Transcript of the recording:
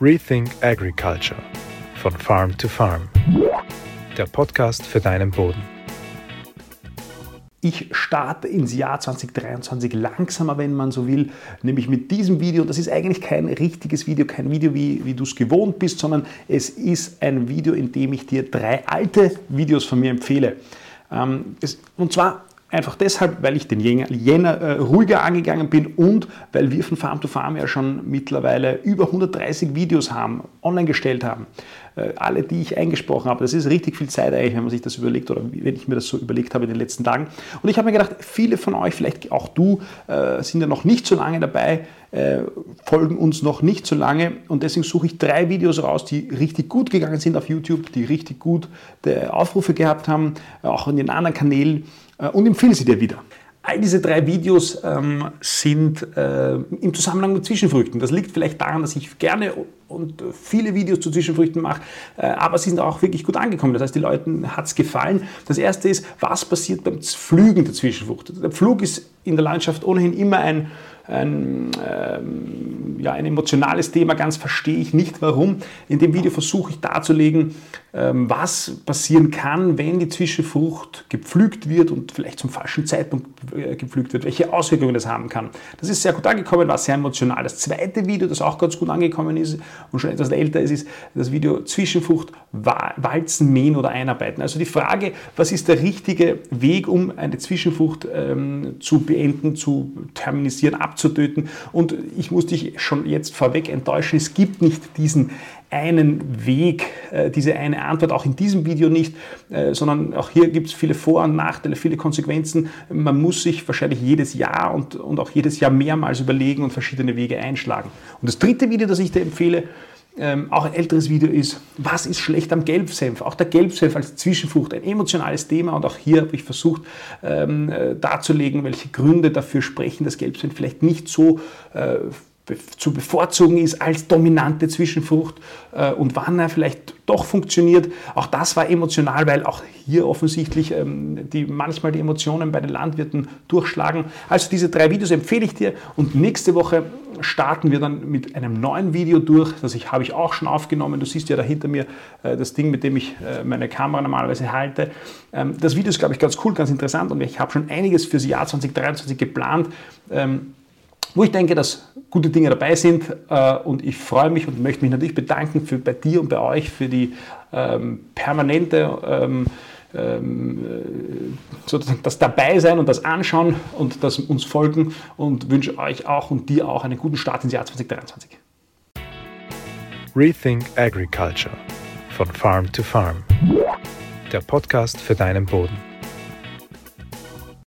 Rethink Agriculture von Farm to Farm. Der Podcast für deinen Boden. Ich starte ins Jahr 2023 langsamer, wenn man so will, nämlich mit diesem Video. Das ist eigentlich kein richtiges Video, kein Video, wie, wie du es gewohnt bist, sondern es ist ein Video, in dem ich dir drei alte Videos von mir empfehle. Ähm, und zwar Einfach deshalb, weil ich den Jänner äh, ruhiger angegangen bin und weil wir von Farm to Farm ja schon mittlerweile über 130 Videos haben, online gestellt haben. Äh, alle, die ich eingesprochen habe. Das ist richtig viel Zeit eigentlich, wenn man sich das überlegt oder wenn ich mir das so überlegt habe in den letzten Tagen. Und ich habe mir gedacht, viele von euch, vielleicht auch du, äh, sind ja noch nicht so lange dabei, äh, folgen uns noch nicht so lange und deswegen suche ich drei Videos raus, die richtig gut gegangen sind auf YouTube, die richtig gut Aufrufe gehabt haben, auch in den anderen Kanälen äh, und empfehle sie dir wieder. All diese drei Videos ähm, sind äh, im Zusammenhang mit Zwischenfrüchten. Das liegt vielleicht daran, dass ich gerne und viele Videos zu Zwischenfrüchten mache, äh, aber sie sind auch wirklich gut angekommen. Das heißt, die Leuten hat es gefallen. Das erste ist, was passiert beim Pflügen der Zwischenfrucht? Der Pflug ist in der Landschaft ohnehin immer ein ein, ähm, ja, ein emotionales Thema, ganz verstehe ich nicht warum. In dem Video versuche ich darzulegen, ähm, was passieren kann, wenn die Zwischenfrucht gepflügt wird und vielleicht zum falschen Zeitpunkt äh, gepflügt wird, welche Auswirkungen das haben kann. Das ist sehr gut angekommen, war sehr emotional. Das zweite Video, das auch ganz gut angekommen ist und schon etwas älter ist, ist das Video Zwischenfrucht walzen, mähen oder einarbeiten. Also die Frage, was ist der richtige Weg, um eine Zwischenfrucht ähm, zu beenden, zu terminisieren, ab abzutöten. Und ich muss dich schon jetzt vorweg enttäuschen, es gibt nicht diesen einen Weg, äh, diese eine Antwort, auch in diesem Video nicht, äh, sondern auch hier gibt es viele Vor- und Nachteile, viele Konsequenzen. Man muss sich wahrscheinlich jedes Jahr und, und auch jedes Jahr mehrmals überlegen und verschiedene Wege einschlagen. Und das dritte Video, das ich dir empfehle, ähm, auch ein älteres Video ist, was ist schlecht am Gelbsenf? Auch der Gelbsenf als Zwischenfrucht, ein emotionales Thema und auch hier habe ich versucht ähm, äh, darzulegen, welche Gründe dafür sprechen, dass Gelbsenf vielleicht nicht so äh, zu bevorzugen ist als dominante Zwischenfrucht äh, und wann er vielleicht doch funktioniert. Auch das war emotional, weil auch hier offensichtlich ähm, die, manchmal die Emotionen bei den Landwirten durchschlagen. Also diese drei Videos empfehle ich dir und nächste Woche starten wir dann mit einem neuen Video durch. Das ich, habe ich auch schon aufgenommen. Du siehst ja da hinter mir äh, das Ding, mit dem ich äh, meine Kamera normalerweise halte. Ähm, das Video ist, glaube ich, ganz cool, ganz interessant und ich habe schon einiges fürs Jahr 2023 geplant. Ähm, wo ich denke, dass gute Dinge dabei sind äh, und ich freue mich und möchte mich natürlich bedanken für, bei dir und bei euch für die ähm, permanente ähm, ähm, äh, sozusagen das Dabeisein und das Anschauen und das uns folgen und wünsche euch auch und dir auch einen guten Start ins Jahr 2023. Rethink Agriculture von Farm to Farm. Der Podcast für deinen Boden.